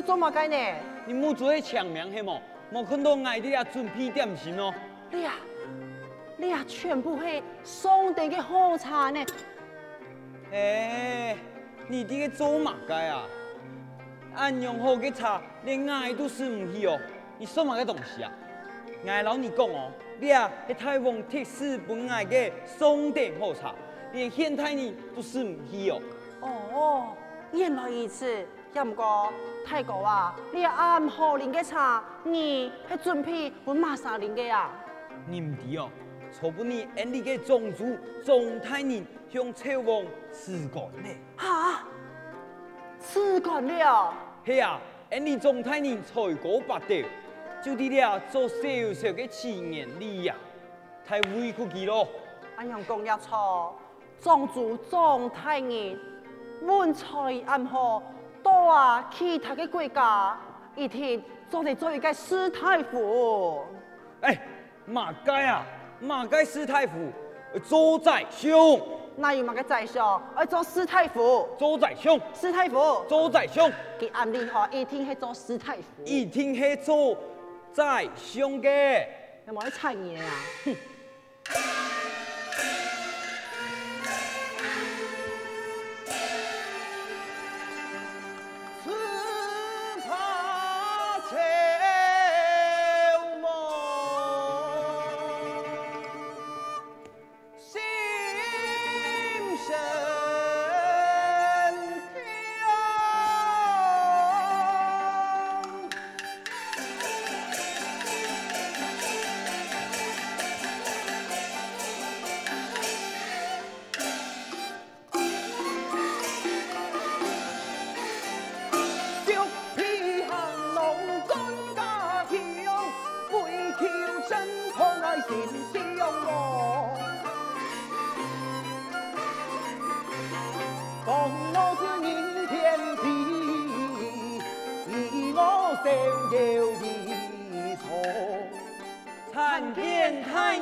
做嘛该呢？你母做些抢名系冇？冇看到爱你啊准备点心哦。你啊，你啊，全部系上等嘅好茶呢。哎，你这个做嘛该啊？俺用好嘅茶，连爱都是唔起哦。你什么个东西啊？爱老你讲哦，你啊系台湾特色本爱嘅上等好茶，连现代人都是唔起哦。哦，原来如此。要唔过太哥啊，你暗好饮嘅茶，你系准备换马莎饮嘅啊？你唔知哦，错不你俺哋嘅宗族宗太人向朝王辞官呢？哈？辞官了？系啊，俺哋宗太人才高八斗，就啲俩做小小嘅企业里呀，太委屈佢咯。俺用讲一错，宗族宗太人文才暗好。多啊！其他的国家一天做嚟做一个师太傅。哎，马街啊，马街师太傅做宰相。哪有马个宰相？要做师太傅。做宰相。师太傅。做宰相。佢暗地下一天系做师太傅。一天系做宰相嘅。有冇啲产业啊？天高地厚参天太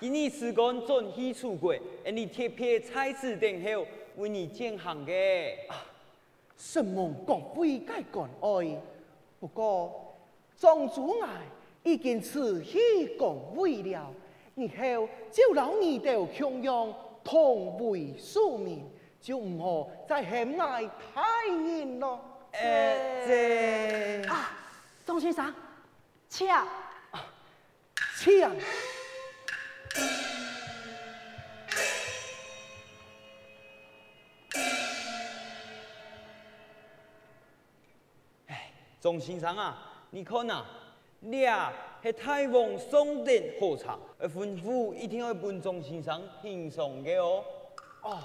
今日时间准许出国，而你特别差事等候为你进行嘅。承蒙各位该关爱，不过宗主爱已经辞去公位了，以后就让你哋享用同为庶民，就唔好再陷害太人咯。诶、欸，这啊，宗先生，请啊，请。钟先生啊，你看呐，你啊系台湾上等好茶，而吩咐一定要本钟先生欣赏嘅哦。哦，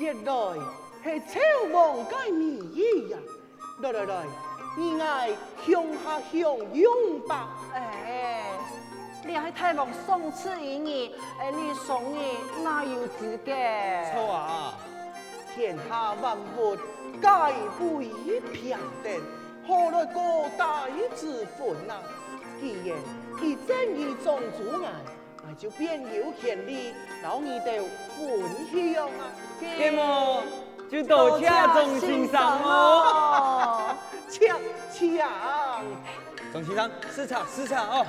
原来系朝王嘅美意呀！来来来，你爱向下享用吧。哎。你喺台湾送次一年，哎，你送你哪有资格？错啊！天下万物皆不以平等，何来高低之分啊？既然以正义宗主爱，那就便有权利让你哋分享啊！那么就多谢钟先生哦，请 请，钟先生，市场市场哦。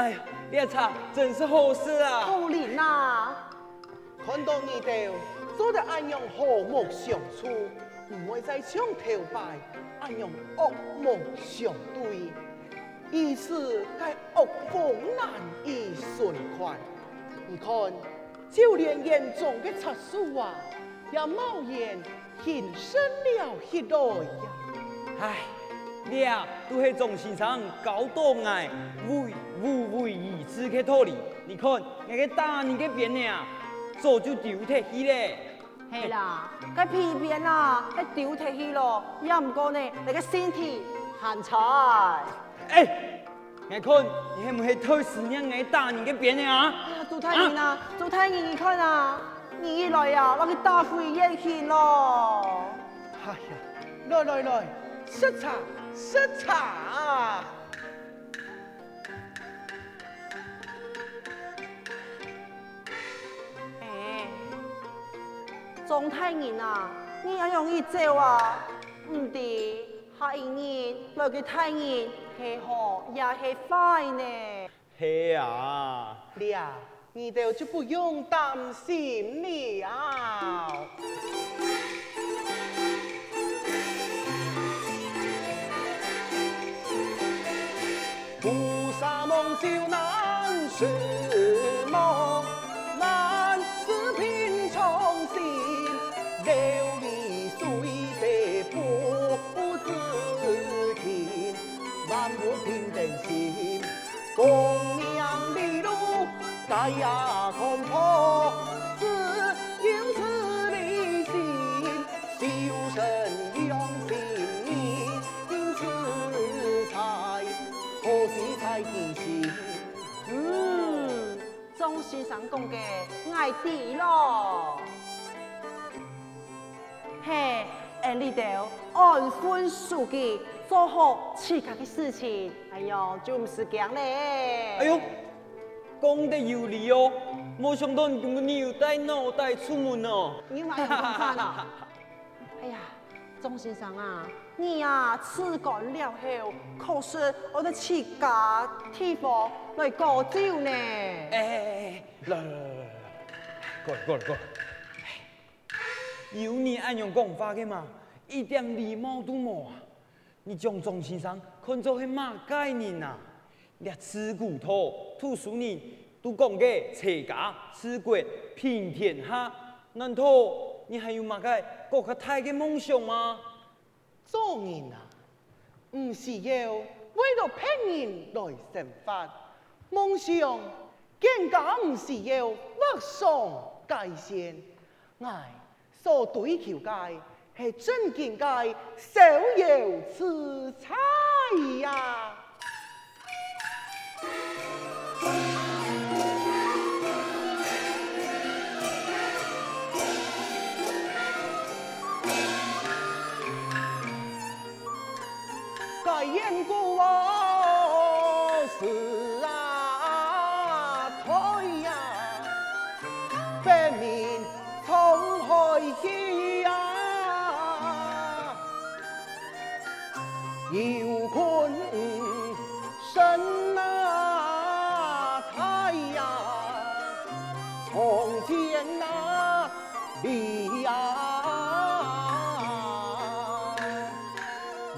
哎呀，这茶真是好事啊！好灵呐！看到你哋做得安样和睦相处，唔会再相头拜，安样恶梦相对，意思该恶风难以顺宽。你看，就连严重的察书啊！也冒言现身了一代呀。哎，你啊都是总先生教导爱为无为而治去道理。你看，那个大你个边呢啊，早就丢脱去了。系啦，个皮鞭啊，个丢脱去了，也唔过呢，你个身体很差。哎，你看，你系唔系偷师娘个大你个边呢啊？做太爷啊，做太爷，你看啊，你一来呀，那个大夫也去咯。哎呀，来来来，食茶食茶。庄太爷啊，你要容易走啊，唔得，下一年来个太爷系好也系坏呢。系啊，你啊，你哋就不用担心了。菩萨蒙羞难是梦，呀公婆，只有此理心，修身养性命，因此才可惜才提醒。嗯，钟先生讲的爱啲咯，嘿，诶呢度安分守己，做好自家的事情，哎呦，就唔是咁咧。哎呦，讲得有理哦，没想到你咁牛带脑袋出门哦。你买什么饭啊？哎呀，钟先生啊，你呀吃干了后，可是我哋自家地方来过酒呢。哎哎哎，来来来来来，过来过来过来。有你安样讲法的嘛，一点礼貌都没啊！你将钟先生看作系乜概念啊？连吃骨头、吐书人都讲嘅齐家治国平天下，难道你还有乜个国家大嘅梦想吗？做人啊，唔是要为了骗人来生活，梦想更加唔是要画上界线，爱所追求界系真正嘅逍遥自在呀！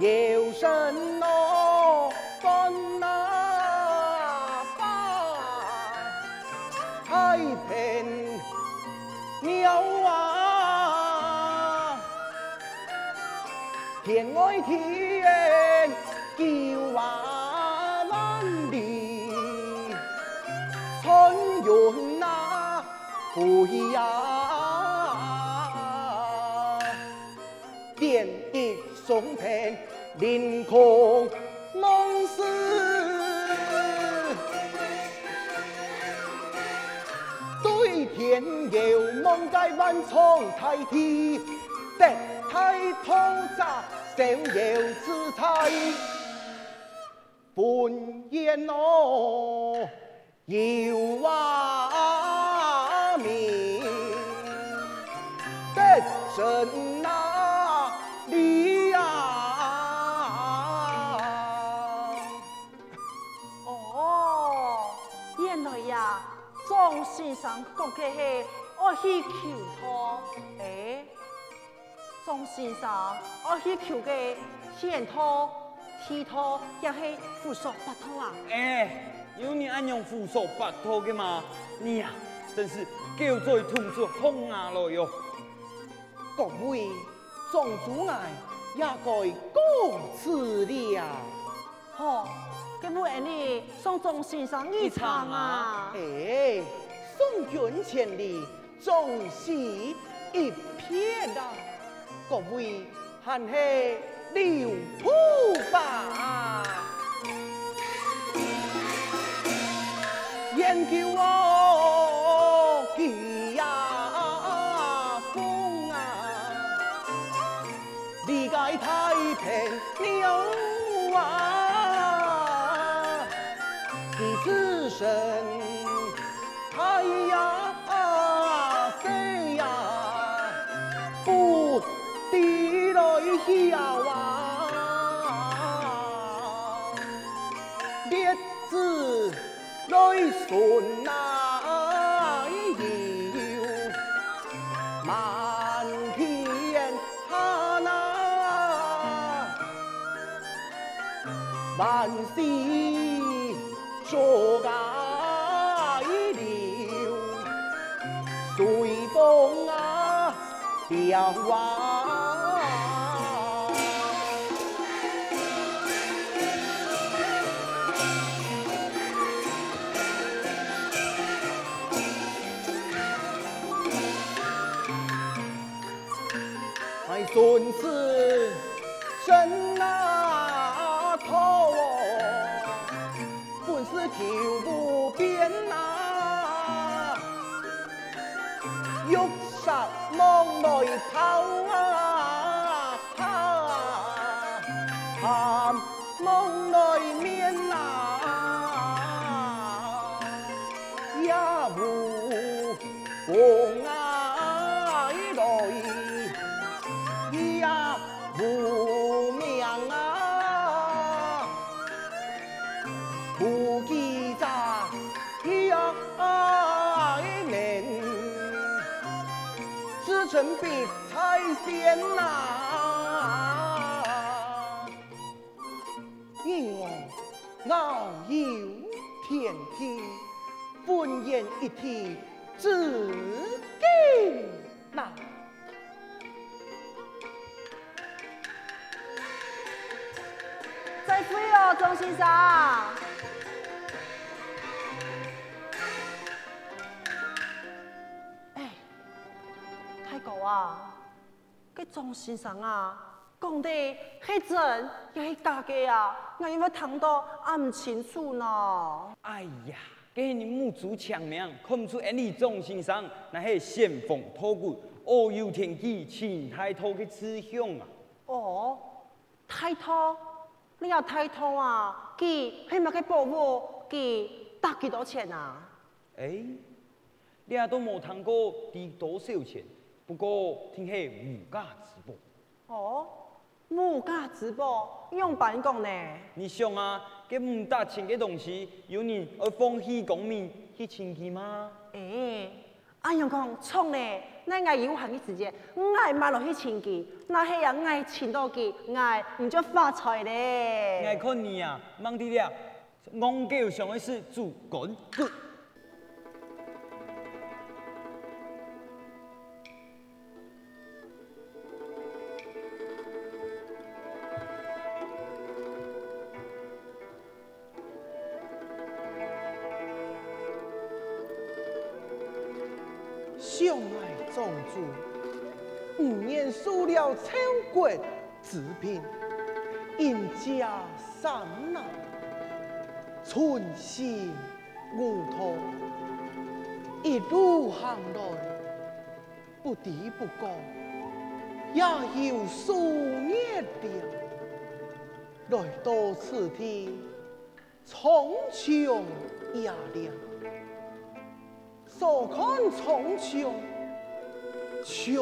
有神咯，分啊把太平鸟啊，天外天叫啊万里，春云啊飞呀，凌空梦思，对天有梦在万重太体，得太透彻，逍遥自在。本愿哦，有啊名，得神先生讲嘅系我去求他，诶，庄先生我去求嘅献他、替他，也系扶手八托啊！诶，有你安样扶手八托的吗？你呀、啊，真是叫做兔子哄啊咯哟！各位宗主爱也该告辞了。好，咁不然你送众先生一场啊？哎，送君千里，终是一片啊！各位还是留步吧。研究我来顺那摇，满天下那万事作改了，随风啊飘啊。顺时针那头，本是求无边呐，玉石梦内抛啊，仙呐。因我傲有天梯，愤言一提自尽呐。再会哦，钟先生。哎，太高啊！这钟先生啊，讲的系真也系假的啊？我因为听到也唔清楚呢。哎呀，这是你母猪抢名，看不出你钟先生那是仙风道骨、遨游天机、清太透的志向啊！哦，太透。你要太透啊！佢系咪去保护？佢得几多钱啊？哎、欸，你也都无听过值多少钱？不过听系无价之宝。哦，无价之宝用办讲呢？你想啊，这唔值钱嘅东西，有人而放弃公民去请佢吗？诶、欸，阿阳讲错呢。那爱有限的时间，爱买落去请佢，那系啊爱请到佢，爱唔就发财咧。爱看你啊，忙啲了，戆狗上的是主管主，五年收了超国之兵，应家三难，寸心无托，一路行来，不敌不过，也有数年了。来到此地，苍穹压亮。坐看苍穹，全系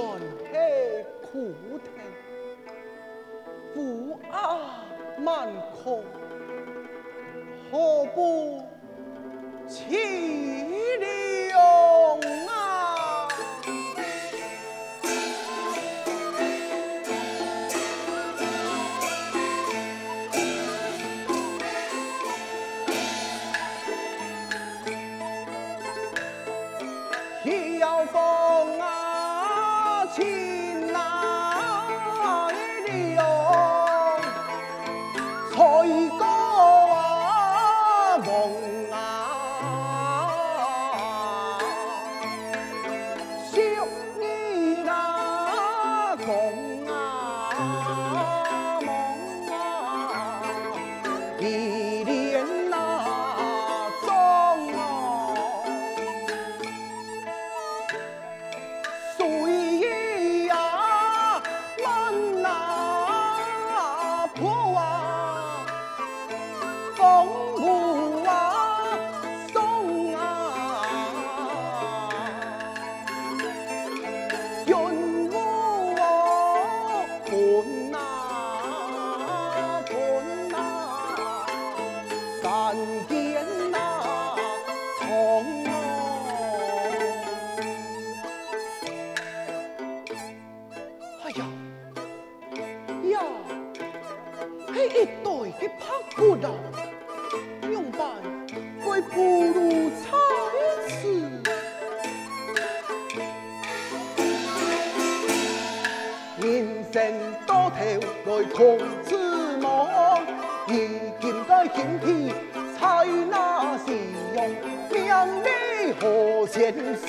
苦听，苦压满空，何不凄凉啊？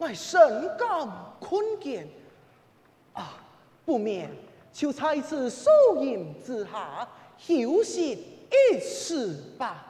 我深感困倦啊，不免就在此树荫之下休息一时吧。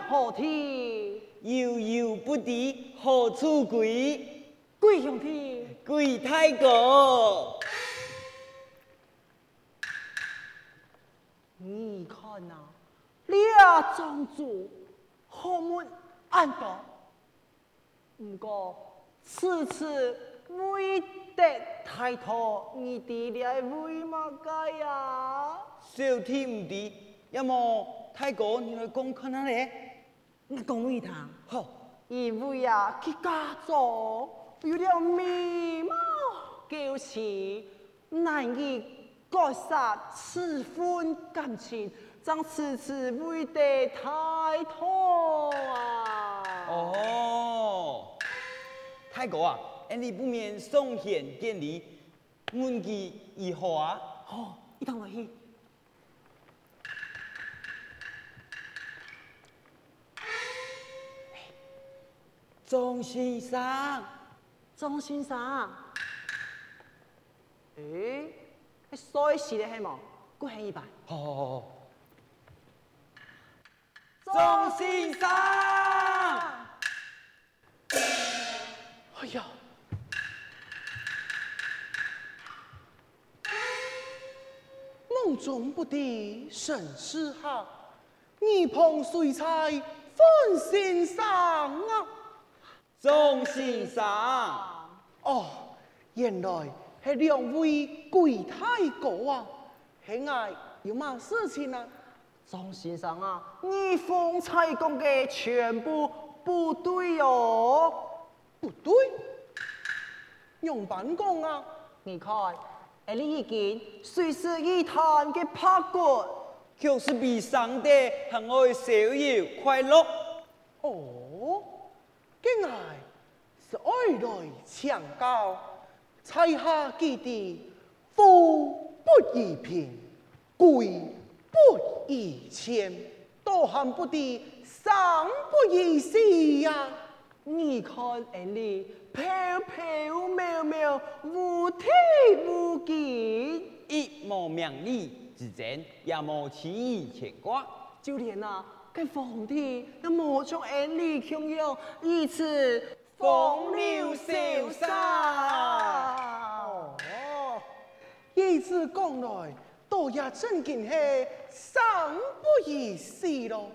何天？悠悠不知何处归？归兄弟，归太公。你看呐、啊，俩庄主何门安得？不过此次未得太妥，你弟俩为嘛该呀？小天唔知，要么太公你来公看下咧。我讲为他，好，因为啊，去家族有了美貌，就是难以割舍此份感情，将此次未得太妥啊！哦，太公啊，你不免送贤见礼，问其如何啊？好，一同来去。钟先生，钟先生，诶，你衰死咧系冇？过来一百。好好好。钟先生。哎呀！梦中不敌神师好，二旁谁在分先生啊？众先生，哦，原来是两位贵太哥啊！兄爱有嘛事情啊？众先生啊，你方才讲嘅全部不对哦，不对，用板讲啊！你看，诶你已经随时一谈嘅拍过，就是比上帝还爱逍遥快乐。哦，今日是爱来长教，才下基地，富不宜贫，贵不宜谦，多行不敌，生不宜死呀！你看，而你飘飘渺渺，无体无迹，一无名利之争，也无其余牵挂，就连啊，跟皇帝也无将而你强用，以此风流潇洒。哦，以此讲来，倒也真见是生不宜死咯。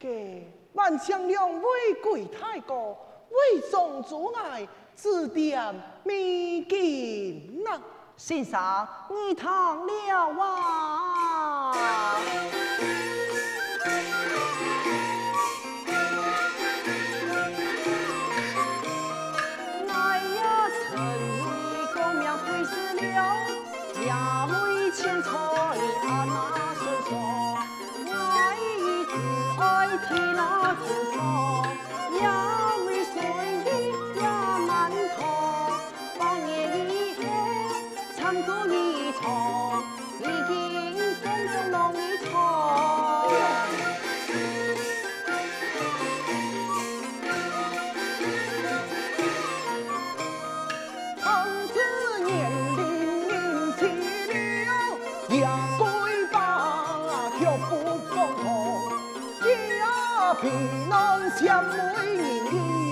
给万象两位贵太公为众阻碍指点迷津呐，先生，你唐了啊！平安相会人。